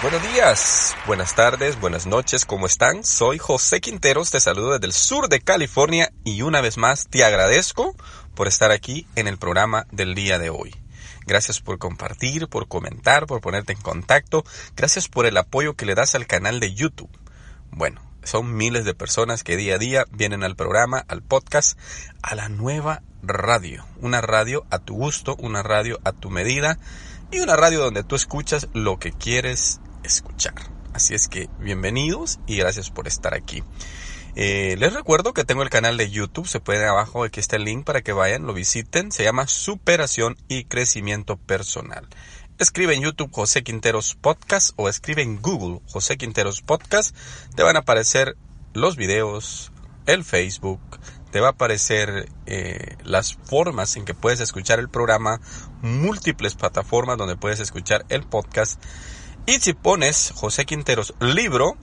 Buenos días, buenas tardes, buenas noches, ¿cómo están? Soy José Quinteros, te saludo desde el sur de California y una vez más te agradezco por estar aquí en el programa del día de hoy. Gracias por compartir, por comentar, por ponerte en contacto. Gracias por el apoyo que le das al canal de YouTube. Bueno, son miles de personas que día a día vienen al programa, al podcast, a la nueva radio. Una radio a tu gusto, una radio a tu medida y una radio donde tú escuchas lo que quieres escuchar. Así es que bienvenidos y gracias por estar aquí. Eh, les recuerdo que tengo el canal de YouTube, se puede abajo, aquí está el link para que vayan, lo visiten, se llama Superación y Crecimiento Personal. Escribe en YouTube José Quinteros Podcast o escribe en Google José Quinteros Podcast, te van a aparecer los videos, el Facebook, te va a aparecer eh, las formas en que puedes escuchar el programa, múltiples plataformas donde puedes escuchar el podcast y si pones José Quinteros libro,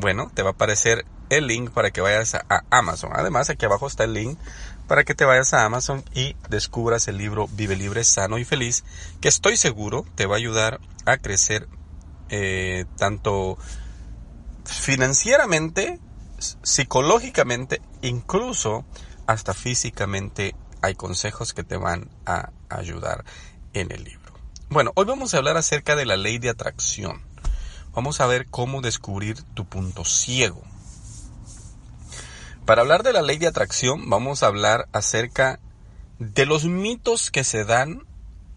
bueno, te va a aparecer el link para que vayas a, Amazon. Además, aquí abajo está el link para que te vayas a Amazon y descubras el libro Vive Libre, Sano y Feliz, que estoy seguro te va a ayudar a crecer eh, tanto financieramente, psicológicamente, incluso hasta físicamente. Hay consejos que te van a ayudar en el libro. Bueno, hoy vamos a hablar acerca de la ley de atracción. Vamos a ver cómo descubrir tu punto ciego. Para hablar de la ley de atracción, vamos a hablar acerca de los mitos que se dan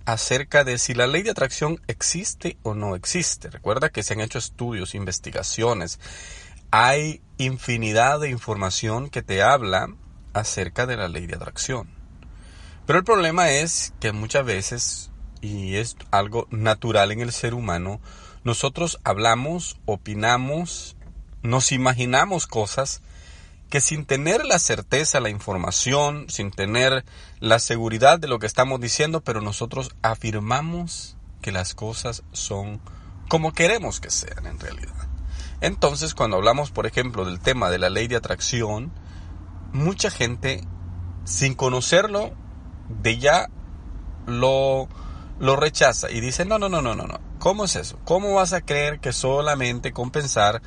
acerca de si la ley de atracción existe o no existe. Recuerda que se han hecho estudios, investigaciones. Hay infinidad de información que te habla acerca de la ley de atracción. Pero el problema es que muchas veces y es algo natural en el ser humano, nosotros hablamos, opinamos, nos imaginamos cosas que sin tener la certeza, la información, sin tener la seguridad de lo que estamos diciendo, pero nosotros afirmamos que las cosas son como queremos que sean en realidad. Entonces, cuando hablamos, por ejemplo, del tema de la ley de atracción, mucha gente, sin conocerlo, de ya lo lo rechaza y dice, no, no, no, no, no, no. ¿Cómo es eso? ¿Cómo vas a creer que solamente con pensar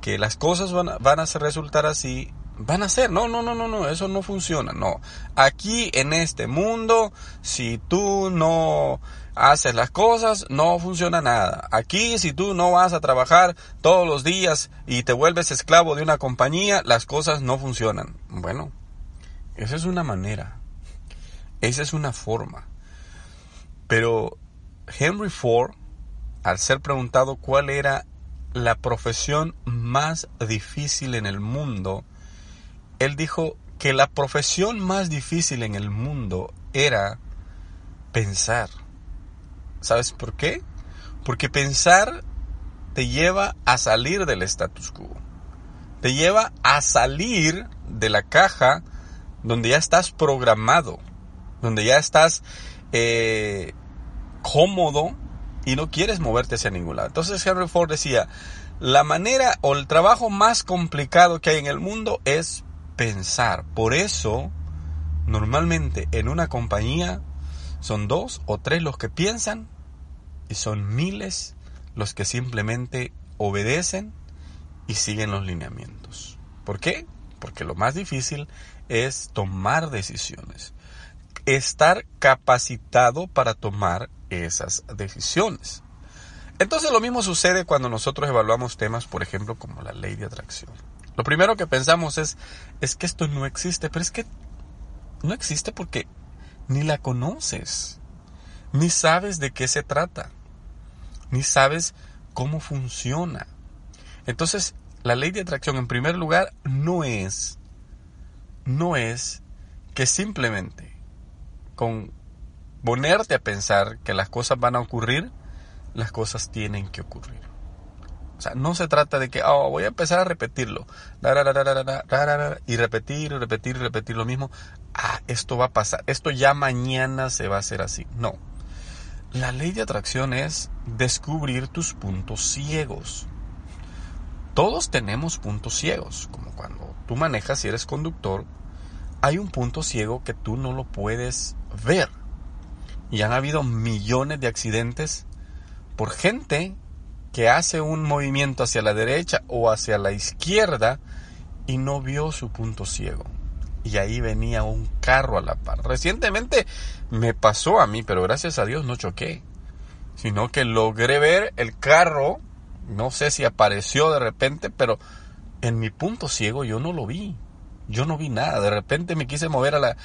que las cosas van van a resultar así, van a ser? No, no, no, no, no, eso no funciona, no. Aquí en este mundo, si tú no haces las cosas, no funciona nada. Aquí, si tú no vas a trabajar todos los días y te vuelves esclavo de una compañía, las cosas no funcionan. Bueno, esa es una manera. Esa es una forma. Pero Henry Ford, al ser preguntado cuál era la profesión más difícil en el mundo, él dijo que la profesión más difícil en el mundo era pensar. ¿Sabes por qué? Porque pensar te lleva a salir del status quo. Te lleva a salir de la caja donde ya estás programado, donde ya estás eh, cómodo y no quieres moverte hacia ningún lado. Entonces Henry Ford decía, la manera o el trabajo más complicado que hay en el mundo es pensar. Por eso, normalmente en una compañía son dos o tres los que piensan y son miles los que simplemente obedecen y siguen los lineamientos. ¿Por qué? Porque lo más difícil es tomar decisiones estar capacitado para tomar esas decisiones. Entonces lo mismo sucede cuando nosotros evaluamos temas, por ejemplo, como la ley de atracción. Lo primero que pensamos es, es que esto no existe, pero es que no existe porque ni la conoces, ni sabes de qué se trata, ni sabes cómo funciona. Entonces, la ley de atracción en primer lugar no es, no es que simplemente con ponerte a pensar que las cosas van a ocurrir, las cosas tienen que ocurrir. O sea, no se trata de que, oh, voy a empezar a repetirlo. Y repetir, repetir, repetir lo mismo. Ah, esto va a pasar. Esto ya mañana se va a hacer así. No. La ley de atracción es descubrir tus puntos ciegos. Todos tenemos puntos ciegos. Como cuando tú manejas y eres conductor, hay un punto ciego que tú no lo puedes ver. Y han habido millones de accidentes por gente que hace un movimiento hacia la derecha o hacia la izquierda y no vio su punto ciego. Y ahí venía un carro a la par. Recientemente me pasó a mí, pero gracias a Dios no choqué, sino que logré ver el carro, no sé si apareció de repente, pero en mi punto ciego yo no lo vi. Yo no vi nada. De repente me quise mover a la,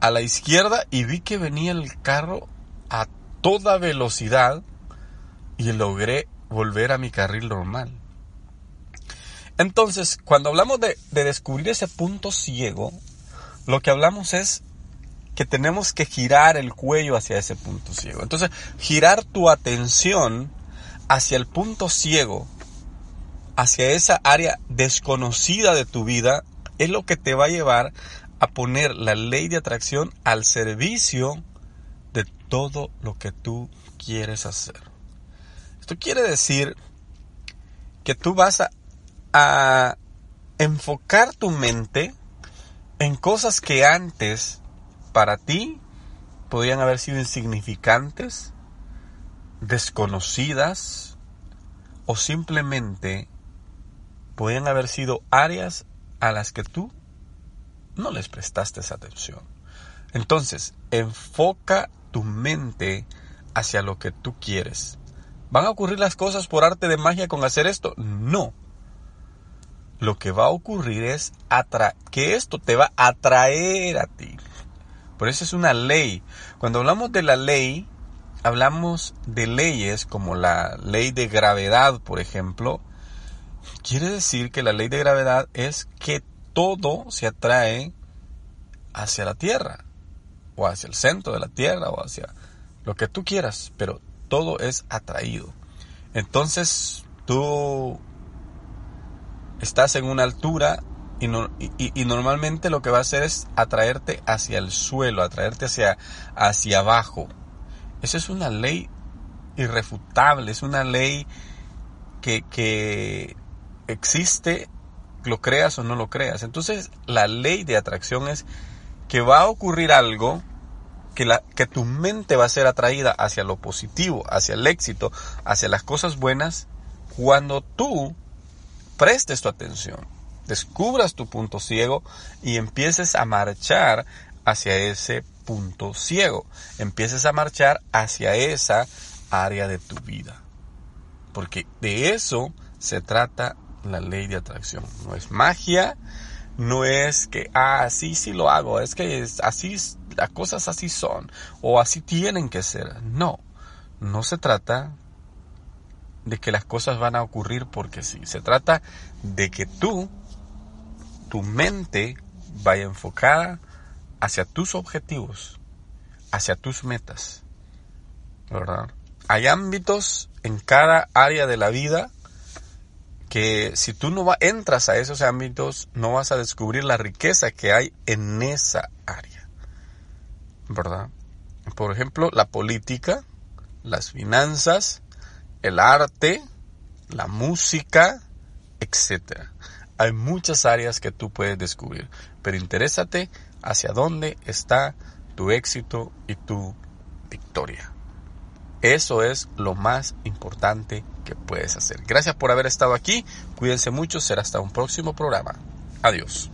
a la izquierda y vi que venía el carro a toda velocidad y logré volver a mi carril normal. Entonces, cuando hablamos de, de, descubrir ese punto ciego, lo que hablamos es que tenemos que girar el cuello hacia ese punto ciego. Entonces, girar tu atención hacia el punto ciego, hacia esa área desconocida de tu vida, es lo que te va a llevar a poner la ley de atracción al servicio de todo lo que tú quieres hacer. Esto quiere decir que tú vas a, enfocar tu mente en cosas que antes para ti podían haber sido insignificantes, desconocidas o simplemente podían haber sido áreas a las que tú no les prestaste esa atención. Entonces, enfoca tu mente hacia lo que tú quieres. ¿Van a ocurrir las cosas por arte de magia con hacer esto? No. Lo que va a ocurrir es que esto te va a atraer a ti. Por eso es una ley. Cuando hablamos de la ley, hablamos de leyes como la ley de gravedad, por ejemplo. Quiere decir que la ley de gravedad es que todo se atrae hacia la Tierra, o hacia el centro de la Tierra, o hacia lo que tú quieras, pero todo es atraído. Entonces tú estás en una altura y, normalmente lo que va a hacer es atraerte hacia el suelo, atraerte hacia, hacia abajo. Eso es una ley irrefutable, es una ley que existe, lo creas o no lo creas. Entonces la ley de atracción es que va a ocurrir algo que, la, que tu mente va a ser atraída hacia lo positivo, hacia el éxito, hacia las cosas buenas, cuando tú prestes tu atención, descubras tu punto ciego y empieces a marchar hacia ese punto ciego, empieces a marchar hacia esa área de tu vida. Porque de eso se trata la ley de atracción. No es magia, no es que, ah, sí, sí lo hago, es que es, así, las cosas así son, o así tienen que ser. No, no se trata de que las cosas van a ocurrir porque sí, se trata de que tú, tu mente, vaya enfocada hacia tus objetivos, hacia tus metas, ¿verdad? Hay ámbitos en cada área de la vida que si tú no entras a esos ámbitos, no vas a descubrir la riqueza que hay en esa área. ¿Verdad? Por ejemplo, la política, las finanzas, el arte, la música, etc. Hay muchas áreas que tú puedes descubrir, pero interésate hacia dónde está tu éxito y tu victoria. Eso es lo más importante que puedes hacer. Gracias por haber estado aquí. Cuídense mucho. Será hasta un próximo programa. Adiós.